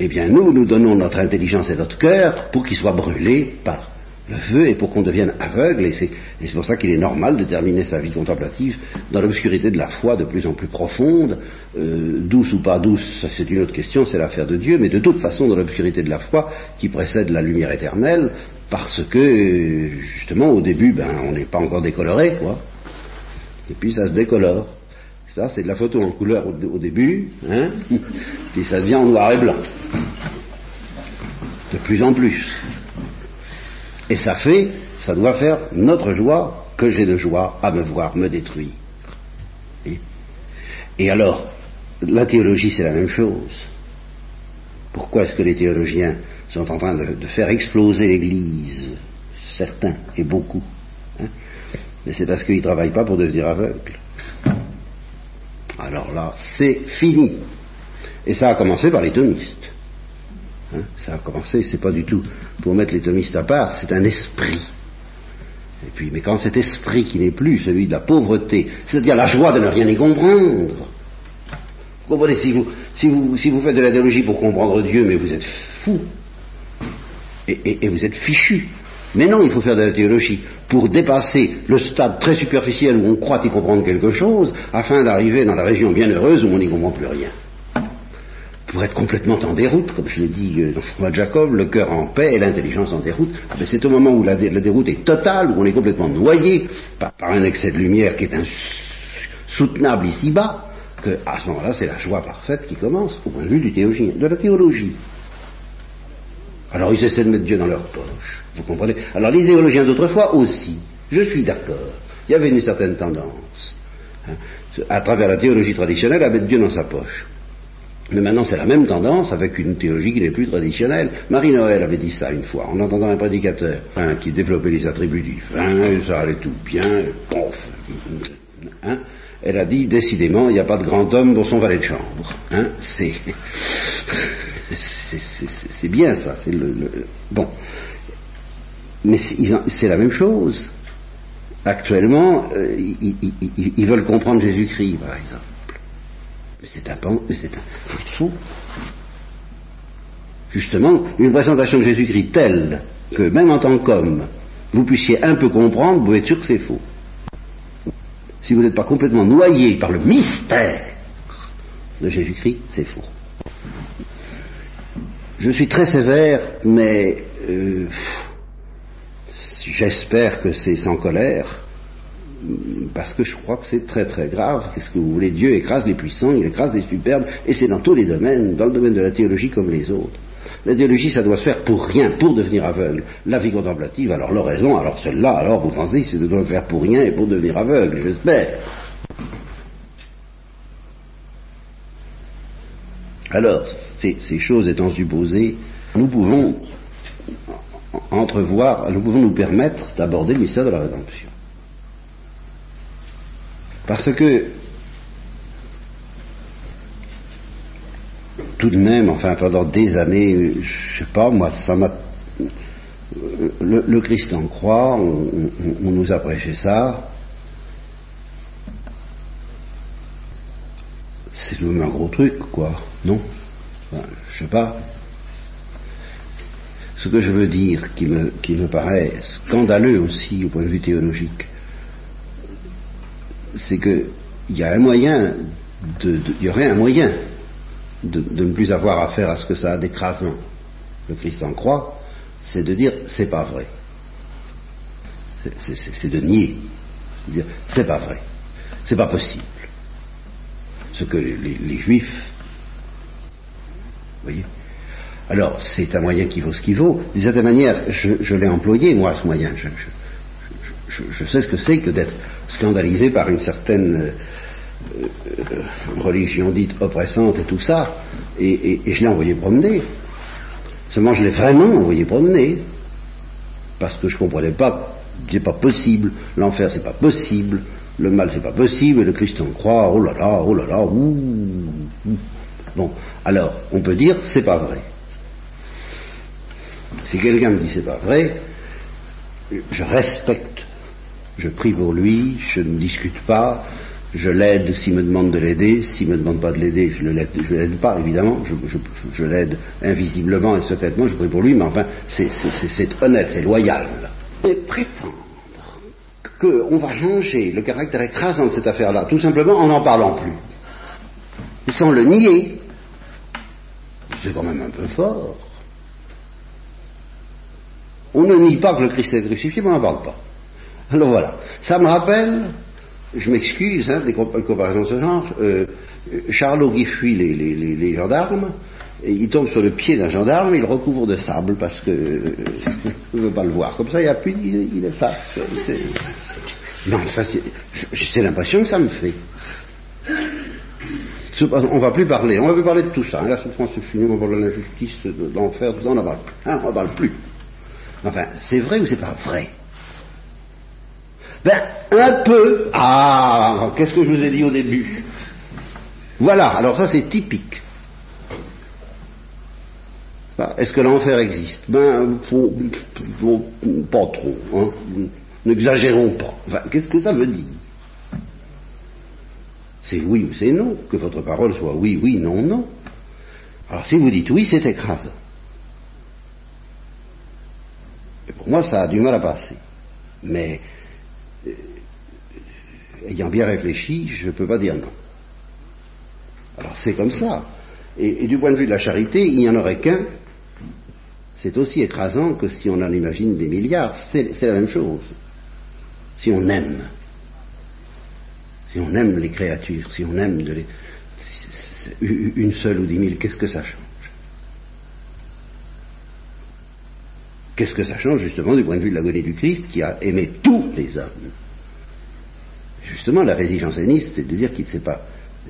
Speaker 2: eh bien nous, nous donnons notre intelligence et notre cœur pour qu'ils soient brûlés par le feu et pour qu'on devienne aveugle. Et c'est pour ça qu'il est normal de terminer sa vie contemplative dans l'obscurité de la foi de plus en plus profonde, euh, douce ou pas douce, c'est une autre question, c'est l'affaire de Dieu, mais de toute façon dans l'obscurité de la foi qui précède la lumière éternelle, parce que justement au début, ben, on n'est pas encore décoloré, quoi et puis ça se décolore. C'est de la photo en couleur au, début, hein, <laughs> puis ça devient en noir et blanc. De plus en plus. Et ça fait, ça doit faire notre joie que j'ai de joie à me voir me détruire. Et, alors, la théologie, c'est la même chose. Pourquoi est-ce que les théologiens sont en train de, faire exploser l'Église? Certains, et beaucoup. Hein mais c'est parce qu'ils ne travaillent pas pour devenir aveugles. Alors là, c'est fini. Et ça a commencé par les thomistes. Hein, ça a commencé, c'est pas du tout pour mettre les thomistes à part, c'est un esprit. Et puis, mais quand cet esprit qui n'est plus celui de la pauvreté, c'est-à-dire la joie de ne rien y comprendre, vous comprenez, si vous, si vous, faites de la théologie pour comprendre Dieu, mais vous êtes fou, et, et vous êtes fichu. Mais non, il faut faire de la théologie pour dépasser le stade très superficiel où on croit y comprendre quelque chose, afin d'arriver dans la région bienheureuse où on n'y comprend plus rien. Pour être complètement en déroute, comme je l'ai dit euh, dans de Jacob, le cœur en paix et l'intelligence en déroute, ah ben, c'est au moment où la, déroute est totale, où on est complètement noyé par, un excès de lumière qui est insoutenable ici-bas, que à ce moment-là, c'est la joie parfaite qui commence, au point de vue du de la théologie. Alors ils essaient de mettre Dieu dans leur poche. Vous comprenez? Alors les théologiens d'autrefois aussi, je suis d'accord. Il y avait une certaine tendance, hein, à travers la théologie traditionnelle, à mettre Dieu dans sa poche. Mais maintenant, c'est la même tendance avec une théologie qui n'est plus traditionnelle. Marie-Noël avait dit ça une fois, en entendant un prédicateur hein, qui développait les attributs divins, ça allait tout bien, hein, elle a dit, décidément, il n'y a pas de grand homme dans son valet de chambre. Hein, c'est, c'est, bien ça. C'est le, bon. Mais c'est la même chose. Actuellement, euh, ils, veulent comprendre Jésus-Christ, par exemple. C'est un, c'est un fou. Justement, une présentation de Jésus-Christ telle que même en tant qu'homme, vous puissiez un peu comprendre, vous être sûr que c'est faux si vous n'êtes pas complètement noyé par le mystère de Jésus-Christ, c'est faux. Je suis très sévère, mais euh, j'espère que c'est sans colère, parce que je crois que c'est très très grave. Qu'est-ce que vous voulez? Dieu écrase les puissants, il écrase les superbes, et c'est dans tous les domaines, dans le domaine de la théologie comme les autres. La théologie, ça doit se faire pour rien, pour devenir aveugle. La vie contemplative, alors l'oraison, alors celle-là, alors vous pensez, c'est de doit faire pour rien et pour devenir aveugle, j'espère. Alors, ces, choses étant supposées, nous pouvons entrevoir, nous pouvons nous permettre d'aborder le mystère de la rédemption. Parce que tout de même, enfin pendant des années, je sais pas, moi ça m'a le, Christ en croix, on, nous a prêché ça. C'est même un gros truc, quoi, non? Je sais pas. Ce que je veux dire, qui me, qui me paraît scandaleux aussi au point de vue théologique, c'est qu'il y a un moyen, il y aurait un moyen de, ne plus avoir affaire à ce que ça a d'écrasant. Le Christ en croix, c'est de dire c'est pas vrai. C'est de nier. Dire c'est pas vrai. C'est pas possible. Ce que les, juifs. Vous voyez Alors, c'est un moyen qui vaut ce qu'il vaut. D'une certaine manière, je, l'ai employé, moi, ce moyen. Je, sais ce que c'est que d'être scandalisé par une certaine euh, euh, religion dite oppressante et tout ça, et je l'ai envoyé promener. Seulement, je l'ai vraiment envoyé promener, parce que je ne comprenais pas, c'est pas possible, l'enfer c'est pas possible, le mal c'est pas possible, et le Christ en croit, oh là là, oh là là, ouh, Bon, alors, on peut dire, c'est pas vrai. Si quelqu'un me dit c'est pas vrai, je respecte, je prie pour lui, je ne discute pas, je l'aide s'il me demande de l'aider, s'il ne me demande pas de l'aider, je ne l'aide pas, évidemment, je, l'aide invisiblement et secrètement, je prie pour lui, mais enfin, c'est honnête, c'est loyal. Et prétendre qu'on va changer le caractère écrasant de cette affaire-là, tout simplement en n'en parlant plus, sans le nier, c'est quand même un peu fort. On ne nie pas que le Christ est crucifié, mais on n'en parle pas. Alors voilà, ça me rappelle je m'excuse hein, des comparaisons de ce genre, euh, Charlot qui fuit les, gendarmes, et il tombe sur le pied d'un gendarme, il recouvre de sable parce que euh, <laughs> ne veut pas le voir. Comme ça, il n'y a plus, il, il efface. non, enfin, c'est l'impression que ça me fait. On va plus parler, on va plus parler de tout ça. Hein. La souffrance est finie, on va parler de l'injustice, de l'enfer, tout ça, on n'en parle plus. Hein, on n'en parle plus. Enfin, c'est vrai ou c'est pas vrai? Ben, un peu. Ah, qu'est-ce que je vous ai dit au début? Voilà, alors ça c'est typique. Est-ce que l'enfer existe? Ben, pas trop. Hein. N'exagérons pas. Qu'est-ce que ça veut dire? C'est oui ou c'est non. Que votre parole soit oui, oui, non, non. Alors si vous dites oui, c'est écrasant. Et pour moi, ça a du mal à passer. Mais ayant bien réfléchi, je ne peux pas dire non. Alors c'est comme ça. Et, du point de vue de la charité, il n'y en aurait qu'un. C'est aussi écrasant que si on en imagine des milliards. C'est la même chose. Si on aime. Si on aime les créatures, si on aime une seule ou dix mille, qu'est-ce que ça change? Qu'est-ce que ça change justement du point de vue de l'agonie du Christ qui a aimé tous les hommes? Justement, la résilience janséniste, c'est de dire qu'il n'est pas,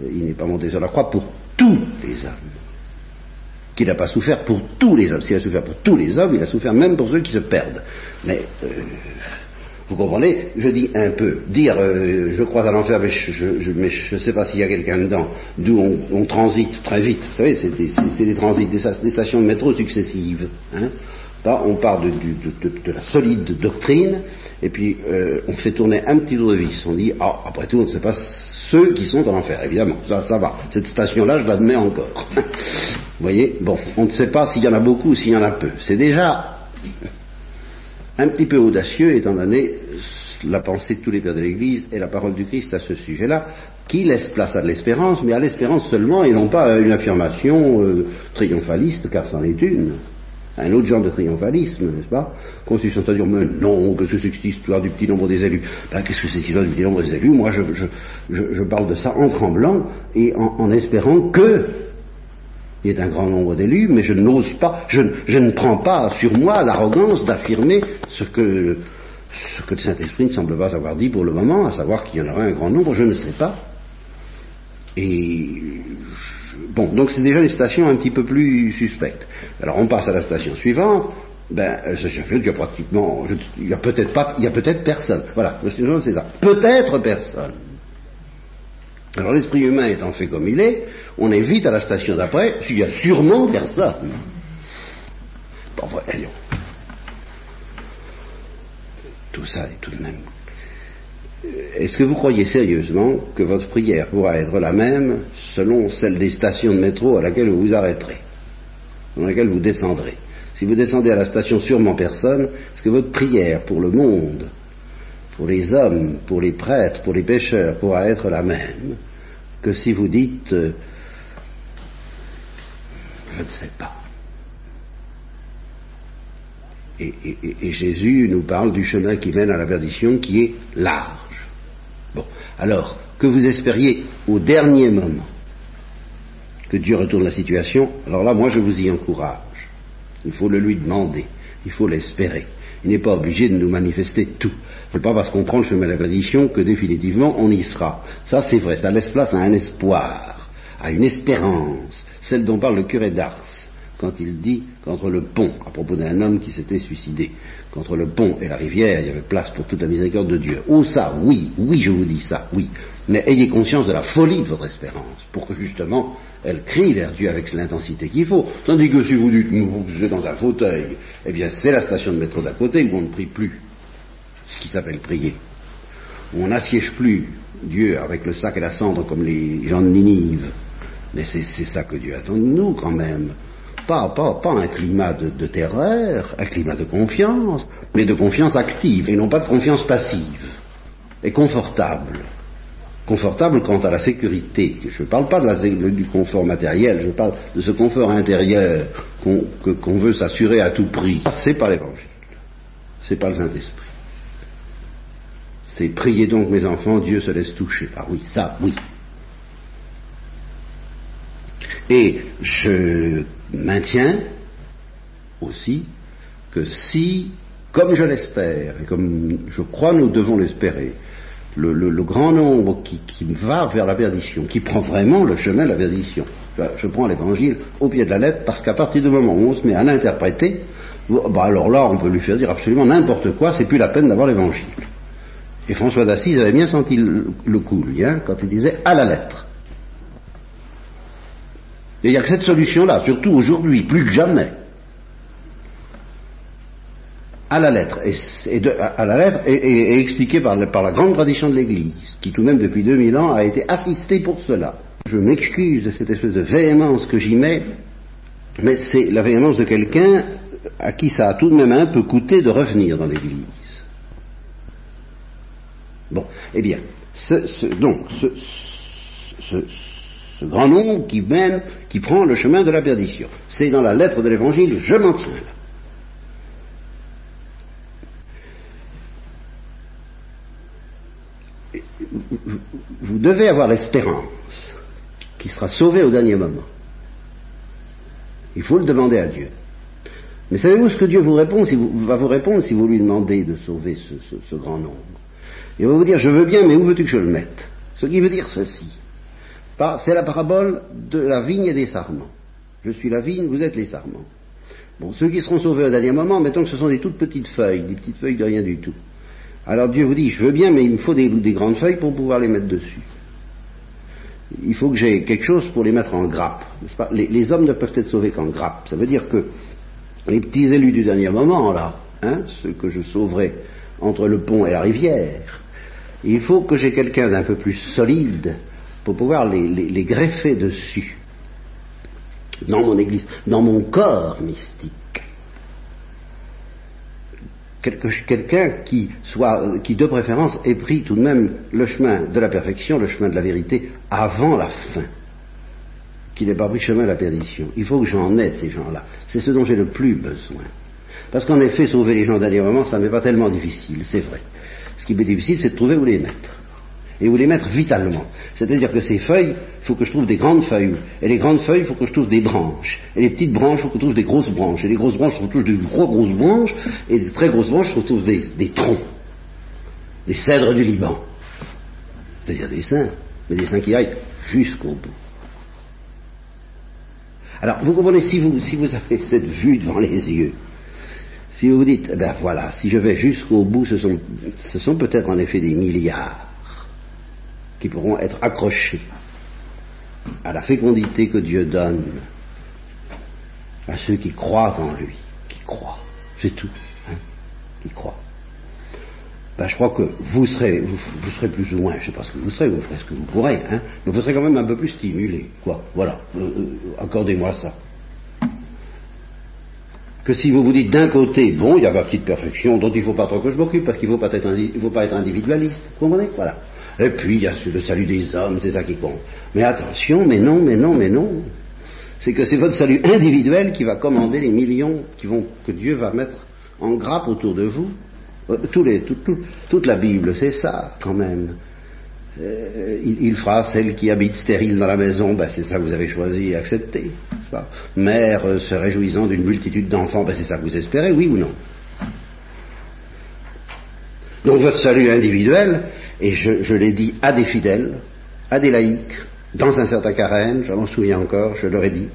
Speaker 2: euh, n'est pas monté sur la croix pour tous les hommes. Qu'il n'a pas souffert pour tous les hommes. S'il a souffert pour tous les hommes, il a souffert même pour ceux qui se perdent. Mais euh, vous comprenez? Je dis un peu. Dire euh, je crois à l'enfer, mais je ne sais pas s'il y a quelqu'un dedans, d'où on, transite très vite. Vous savez, c'est des, des, transits, des, stations de métro successives. Hein on part de, la solide doctrine, et puis euh, on fait tourner un petit tour de vis. On dit, ah, après tout, on ne sait pas ceux qui sont en enfer, évidemment, ça, va. Cette station-là, je l'admets encore. <laughs> Vous voyez Bon, on ne sait pas s'il y en a beaucoup ou s'il y en a peu. C'est déjà un petit peu audacieux, étant donné la pensée de tous les pères de l'Église et la parole du Christ à ce sujet-là, qui laisse place à l'espérance, mais à l'espérance seulement, et non pas à une affirmation euh, triomphaliste, car c'en est une un autre genre de triomphalisme, n'est-ce pas Consistant à dire, mais non, qu'est-ce que c'est que du petit nombre des élus ben, Qu'est-ce que c'est cette du petit nombre des élus? Moi, je, parle de ça en tremblant et en, espérant que il y ait un grand nombre d'élus, mais je n'ose pas, je, ne prends pas sur moi l'arrogance d'affirmer ce que, ce que le Saint-Esprit ne semble pas avoir dit pour le moment, à savoir qu'il y en aura un grand nombre, je ne sais pas. Et Bon, donc c'est déjà une station un petit peu plus suspecte. Alors on passe à la station suivante. Ben, station suivante, il y a pratiquement, il y a peut-être pas, il y a peut-être personne. Voilà, c'est ça. Peut-être personne. Alors l'esprit humain étant fait comme il est, on est vite à la station d'après, s'il y a sûrement personne. Bon, voyons. ça est tout de même. Est-ce que vous croyez sérieusement que votre prière pourra être la même selon celle des stations de métro à laquelle vous vous arrêterez, dans laquelle vous descendrez? Si vous descendez à la station sûrement personne, est-ce que votre prière pour le monde, pour les hommes, pour les prêtres, pour les pécheurs pourra être la même que si vous dites euh, je ne sais pas. Et, Jésus nous parle du chemin qui mène à la perdition qui est large. Alors, que vous espériez au dernier moment que Dieu retourne la situation, alors là, moi, je vous y encourage. Il faut le lui demander, il faut l'espérer. Il n'est pas obligé de nous manifester tout. Ce n'est pas parce qu'on prend le chemin de la perdition que définitivement on y sera. Ça, c'est vrai, ça laisse place à un espoir, à une espérance, celle dont parle le curé d'Ars quand il dit qu'entre le pont, à propos d'un homme qui s'était suicidé, qu'entre le pont et la rivière, il y avait place pour toute la miséricorde de Dieu. Oh ça, oui, oui, je vous dis ça, oui. Mais ayez conscience de la folie de votre espérance, pour que justement elle crie vers Dieu avec l'intensité qu'il faut. Tandis que si vous dites, vous êtes dans un fauteuil, eh bien c'est la station de métro d'à côté où on ne prie plus, ce qui s'appelle prier. Où on n'assiège plus Dieu avec le sac et la cendre comme les gens de Ninive, mais c'est ça que Dieu attend de nous quand même. Pas, un climat de, terreur, un climat de confiance, mais de confiance active et non pas de confiance passive et confortable. Confortable quant à la sécurité. Je ne parle pas du confort matériel, je parle de ce confort intérieur qu'on veut s'assurer à tout prix. C'est pas l'évangile, c'est pas le Saint-Esprit. C'est prier donc mes enfants, Dieu se laisse toucher. Ah oui, ça, oui. Et je maintiens aussi que si, comme je l'espère, et comme je crois nous devons l'espérer, le, grand nombre qui, va vers la perdition, qui prend vraiment le chemin de la perdition, je, prends l'évangile au pied de la lettre parce qu'à partir du moment où on se met à l'interpréter, bah alors là on peut lui faire dire absolument n'importe quoi, c'est plus la peine d'avoir l'évangile. Et François d'Assise avait bien senti le, coup, lui, hein, quand il disait à la lettre. Et il n'y a que cette solution-là, surtout aujourd'hui, plus que jamais. À la lettre, et, à la lettre, et, expliqué par, la grande tradition de l'Église, qui tout de même depuis 2000 ans a été assistée pour cela. Je m'excuse de cette espèce de véhémence que j'y mets, mais c'est la véhémence de quelqu'un à qui ça a tout de même un peu coûté de revenir dans l'Église. Bon, eh bien, ce, donc, ce, ce grand nombre qui mène, qui prend le chemin de la perdition. C'est dans la lettre de l'Évangile, je m'en tiens. Vous devez avoir l'espérance qui sera sauvé au dernier moment. Il faut le demander à Dieu. Mais savez-vous ce que Dieu vous répond va vous répondre si vous lui demandez de sauver ce, ce grand nombre? Il va vous dire, je veux bien, mais où veux-tu que je le mette? Ce qui veut dire ceci c'est la parabole de la vigne et des sarments. Je suis la vigne, vous êtes les sarments. Bon, ceux qui seront sauvés au dernier moment, mettons que ce sont des toutes petites feuilles, des petites feuilles de rien du tout. Alors Dieu vous dit, je veux bien, mais il me faut des, grandes feuilles pour pouvoir les mettre dessus. Il faut que j'ai quelque chose pour les mettre en grappe. Pas? Les, hommes ne peuvent être sauvés qu'en grappe. Ça veut dire que les petits élus du dernier moment, là, hein, ceux que je sauverai entre le pont et la rivière, il faut que j'ai quelqu'un d'un peu plus solide pour pouvoir les, greffer dessus, dans mon Église, dans mon corps mystique. Quelqu'un qui soit, qui de préférence ait pris tout de même le chemin de la perfection, le chemin de la vérité, avant la fin, qui n'ait pas pris le chemin de la perdition. Il faut que j'en aide ces gens-là. C'est ce dont j'ai le plus besoin. Parce qu'en effet, sauver les gens moment, ça n'est pas tellement difficile, c'est vrai. Ce qui est difficile, c'est de trouver où les mettre et où les mettre vitalement. C'est-à-dire que ces feuilles, il faut que je trouve des grandes feuilles. Et les grandes feuilles, il faut que je trouve des branches. Et les petites branches, il faut que je trouve des grosses branches. Et les grosses branches, il faut que je trouve des gros grosses branches. Et des très grosses branches, il faut que je trouve des, troncs. Des cèdres du Liban. C'est-à-dire des saints. Mais des saints qui aillent jusqu'au bout. Alors, vous comprenez, si vous, si vous avez cette vue devant les yeux, si vous vous dites, eh ben voilà, si je vais jusqu'au bout, ce sont, ce sont peut-être en effet des milliards qui pourront être accrochés à la fécondité que Dieu donne à ceux qui croient en lui, qui croient, c'est tout, hein, qui croient. ben, je crois que vous serez, vous, serez plus ou moins, je ne sais pas ce que vous serez, vous ferez ce que vous pourrez, hein, mais vous serez quand même un peu plus stimulé, quoi. Voilà, euh, euh, accordez-moi ça. Que si vous vous dites d'un côté, bon, il y a ma petite perfection dont il ne faut pas trop que je m'occupe parce qu'il ne faut, faut pas être individualiste, vous comprenez? Voilà. Et puis il y a le salut des hommes, c'est ça qui compte. Mais attention, mais non, mais non, mais non. C'est que c'est votre salut individuel qui va commander les millions qui vont, que Dieu va mettre en grappe autour de vous euh, toute la Bible, c'est ça quand même. Euh, il, fera celle qui habite stérile dans la maison, ben, c'est ça que vous avez choisi et accepté. Mère euh, se réjouissant d'une multitude d'enfants, ben, c'est ça que vous espérez, oui ou non? Donc votre salut individuel, et je, l'ai dit à des fidèles, à des laïcs, dans un certain carême, je m'en souviens encore, je leur ai dit,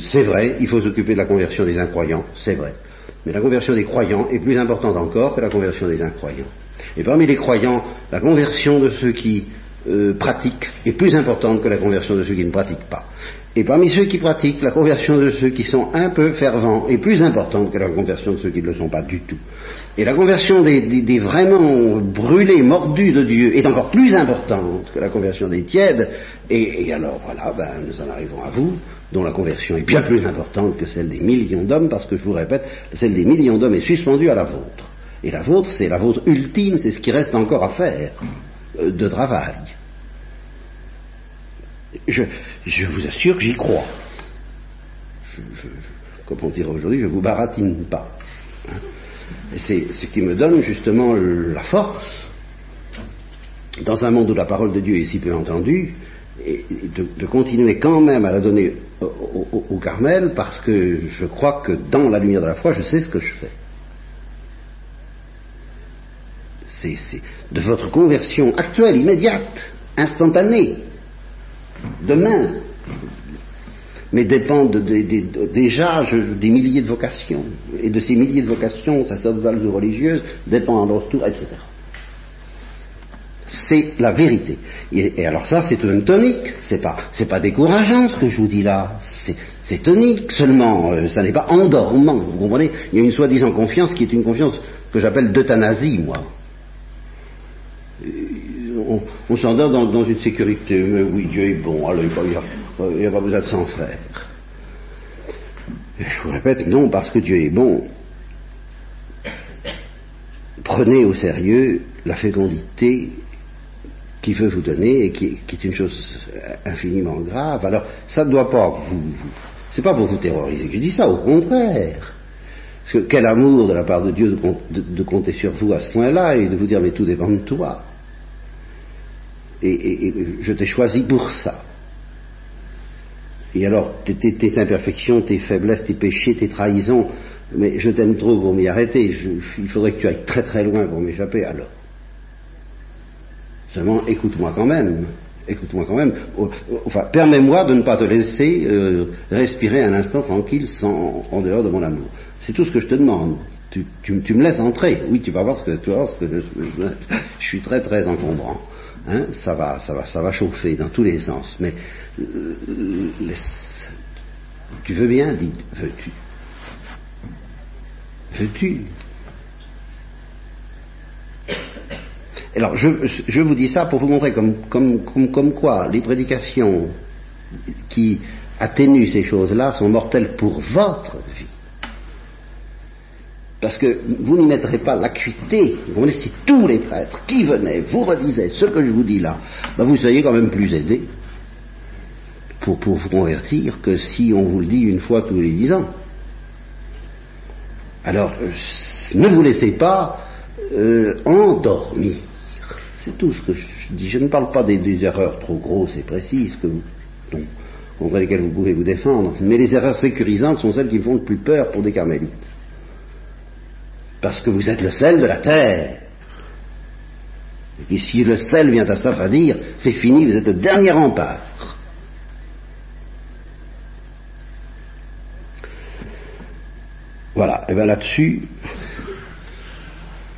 Speaker 2: c'est vrai, il faut s'occuper de la conversion des incroyants, c'est vrai. Mais la conversion des croyants est plus importante encore que la conversion des incroyants. Et parmi les croyants, la conversion de ceux qui euh, pratiquent est plus importante que la conversion de ceux qui ne pratiquent pas. Et parmi ceux qui pratiquent, la conversion de ceux qui sont un peu fervents est plus importante que la conversion de ceux qui ne le sont pas du tout. Et la conversion des, vraiment brûlés, mordus de Dieu est encore plus importante que la conversion des tièdes. Et, alors voilà, ben, nous en arrivons à vous, dont la conversion est bien plus importante que celle des millions d'hommes, parce que je vous répète, celle des millions d'hommes est suspendue à la vôtre. Et la vôtre, c'est la vôtre ultime, c'est ce qui reste encore à faire de travail. Je, vous assure que j'y crois. Comme on dirait aujourd'hui, je ne vous baratine pas. Hein. C'est ce qui me donne justement la force, dans un monde où la parole de Dieu est si peu entendue, de, continuer quand même à la donner au, Carmel parce que je crois que dans la lumière de la foi, je sais ce que je fais. C'est de votre conversion actuelle, immédiate, instantanée, demain, mais dépend déjà des milliers de vocations. Et de ces milliers de vocations, sacerdotales ou religieuses, dépend en leur tour, etc c'est la vérité. Et, alors ça, c'est une tonique. C'est pas, pas décourageant ce que je vous dis là. C'est, tonique seulement. Euh, ça n'est pas endormant. Vous comprenez? Il y a une soi-disant confiance qui est une confiance que j'appelle d'euthanasie, moi. Euh, on, s'endort dans, une sécurité. Mais oui, Dieu est bon. Alors il n'y a, pas besoin faire. je vous répète, non, parce que Dieu est bon. Prenez au sérieux la fécondité qui veut vous donner et qui, est une chose infiniment grave. Alors, ça ne doit pas vous, c'est pas pour vous terroriser que je dis ça, au contraire. Parce que quel amour de la part de Dieu de, compter sur vous à ce point-là et de vous dire mais tout dépend de toi. Et, je t'ai choisi pour ça. Et alors, tes, tes, imperfections, tes faiblesses, tes péchés, tes trahisons, mais je t'aime trop pour m'y arrêter. il faudrait que tu ailles très très loin pour m'échapper alors. Seulement, écoute-moi quand même. Écoute-moi quand même. Enfin, permets-moi de ne pas te laisser euh, respirer un instant tranquille sans, en dehors de mon amour. C'est tout ce que je te demande. Tu, me laisses entrer. Oui, tu vas voir ce que, tu vas ce que je, suis très très encombrant. Hein, ça va, ça va, ça va chauffer dans tous les sens. Mais euh, tu veux bien, dis, veux-tu? Veux-tu? Alors, je, vous dis ça pour vous montrer comme, comme, quoi les prédications qui atténuent ces choses-là sont mortelles pour votre vie. Parce que vous n'y mettrez pas l'acuité. Vous si tous les prêtres qui venaient vous redisaient ce que je vous dis là, ben vous seriez quand même plus aidés pour, vous convertir que si on vous le dit une fois tous les dix ans. Alors, euh, ne vous laissez pas euh, endormir. C'est tout ce que je dis. Je ne parle pas des, erreurs trop grosses et précises contre lesquelles vous pouvez vous défendre, mais les erreurs sécurisantes sont celles qui font le plus peur pour des carmélites. Parce que vous êtes le sel de la terre. Et si le sel vient à dire, c'est fini, vous êtes le dernier rempart. Voilà, et bien là-dessus,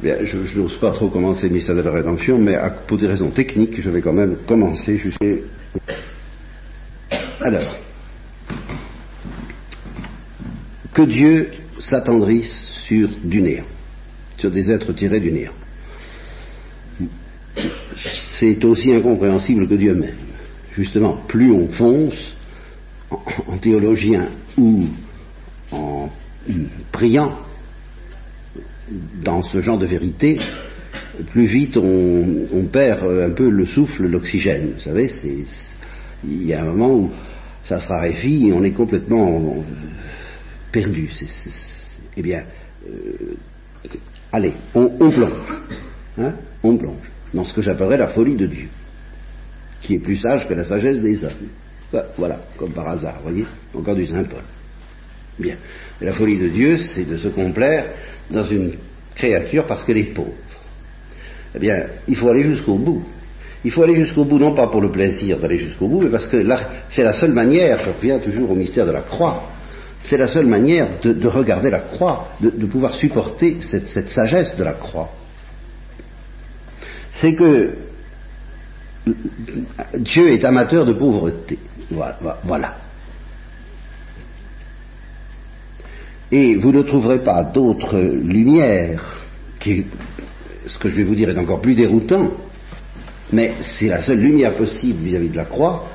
Speaker 2: je, n'ose pas trop commencer le mystère de la rédemption, mais pour des raisons techniques, je vais quand même commencer jusqu'à... Alors, que Dieu s'attendrisse sur du néant, sur des êtres tirés du néant. c'est aussi incompréhensible que Dieu même. Justement, plus on fonce en, théologien ou en priant dans ce genre de vérité, plus vite on, perd un peu le souffle, l'oxygène. Vous savez, il y a un moment où ça se raréfie et on est complètement perdu. eh bien, euh, allez, on, plonge. Hein, on plonge dans ce que j'appellerais la folie de Dieu, qui est plus sage que la sagesse des hommes. Voilà, comme par hasard, vous voyez, encore du Saint-Paul. Bien. la folie de Dieu, c'est de se complaire dans une créature parce qu'elle est pauvre. Eh bien, il faut aller jusqu'au bout. Il faut aller jusqu'au bout, non pas pour le plaisir d'aller jusqu'au bout, mais parce que c'est la seule manière, je reviens toujours au mystère de la croix, c'est la seule manière de, regarder la croix, de, pouvoir supporter cette, sagesse de la croix. C'est que Dieu est amateur de pauvreté. Voilà. Et vous ne trouverez pas d'autre lumière qui, ce que je vais vous dire est encore plus déroutant, mais c'est la seule lumière possible vis-à-vis de la croix,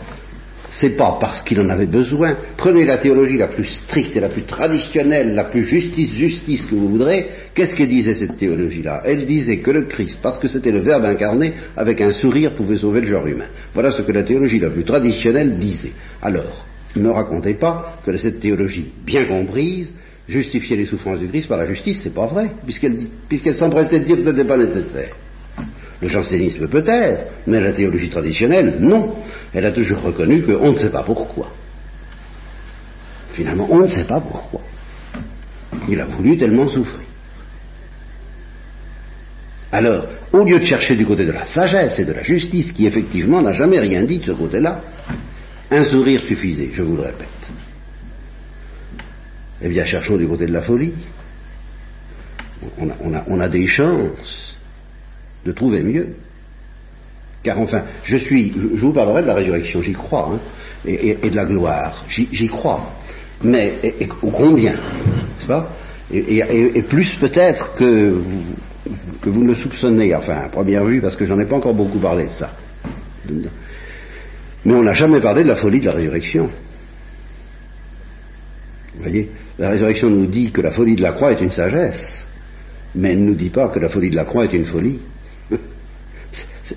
Speaker 2: c'est pas parce qu'il en avait besoin. Prenez la théologie la plus stricte et la plus traditionnelle, la plus justice, justice que vous voudrez. Qu'est-ce que disait cette théologie-là? Elle disait que le Christ, parce que c'était le Verbe incarné, avec un sourire pouvait sauver le genre humain. Voilà ce que la théologie la plus traditionnelle disait. Alors, ne racontez pas que cette théologie bien comprise justifiait les souffrances du Christ par la justice, c'est pas vrai, puisqu'elle puisqu'elle s'empressait dire que ce n'était pas nécessaire. Le jansénisme peut-être, mais la théologie traditionnelle, non. Elle a toujours reconnu qu'on ne sait pas pourquoi. Finalement, on ne sait pas pourquoi. Il a voulu tellement souffrir. Alors, au lieu de chercher du côté de la sagesse et de la justice, qui effectivement n'a jamais rien dit de ce côté-là, un sourire suffisait, je vous le répète. Eh bien, cherchons du côté de la folie. On a, des chances de trouver mieux. Car enfin, je suis, je vous parlerai de la résurrection, j'y crois, hein, et, de la gloire, j'y crois. Mais et, combien, n'est-ce pas? Et, plus peut-être que vous, que vous ne le soupçonnez, enfin, à première vue, parce que j'en ai pas encore beaucoup parlé de ça. Mais on n'a jamais parlé de la folie de la résurrection. Vous voyez? La résurrection nous dit que la folie de la croix est une sagesse, mais elle ne nous dit pas que la folie de la croix est une folie.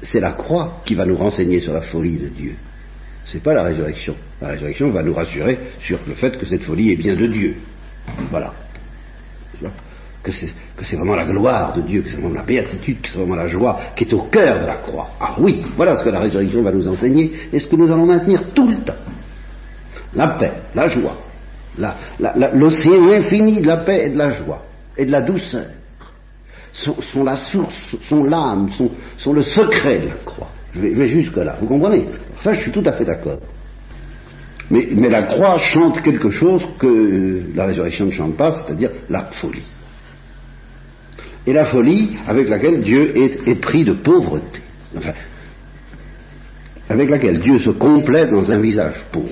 Speaker 2: C'est la croix qui va nous renseigner sur la folie de Dieu. Ce n'est pas la résurrection. La résurrection va nous rassurer sur le fait que cette folie est bien de Dieu. Voilà. Que c'est vraiment la gloire de Dieu, que c'est vraiment la béatitude, que c'est vraiment la joie qui est au cœur de la croix. Ah oui, voilà ce que la résurrection va nous enseigner et ce que nous allons maintenir tout le temps. La paix, la joie, l'océan infini de la paix et de la joie et de la douceur sont, la source, sont l'âme, sont, le secret de la croix. Je vais, jusque-là, vous comprenez? Ça, je suis tout à fait d'accord. Mais, mais, la croix chante quelque chose que la résurrection ne chante pas, c'est-à-dire la folie. Et la folie avec laquelle Dieu est, est pris de pauvreté. Avec laquelle Dieu se complète dans un visage pauvre.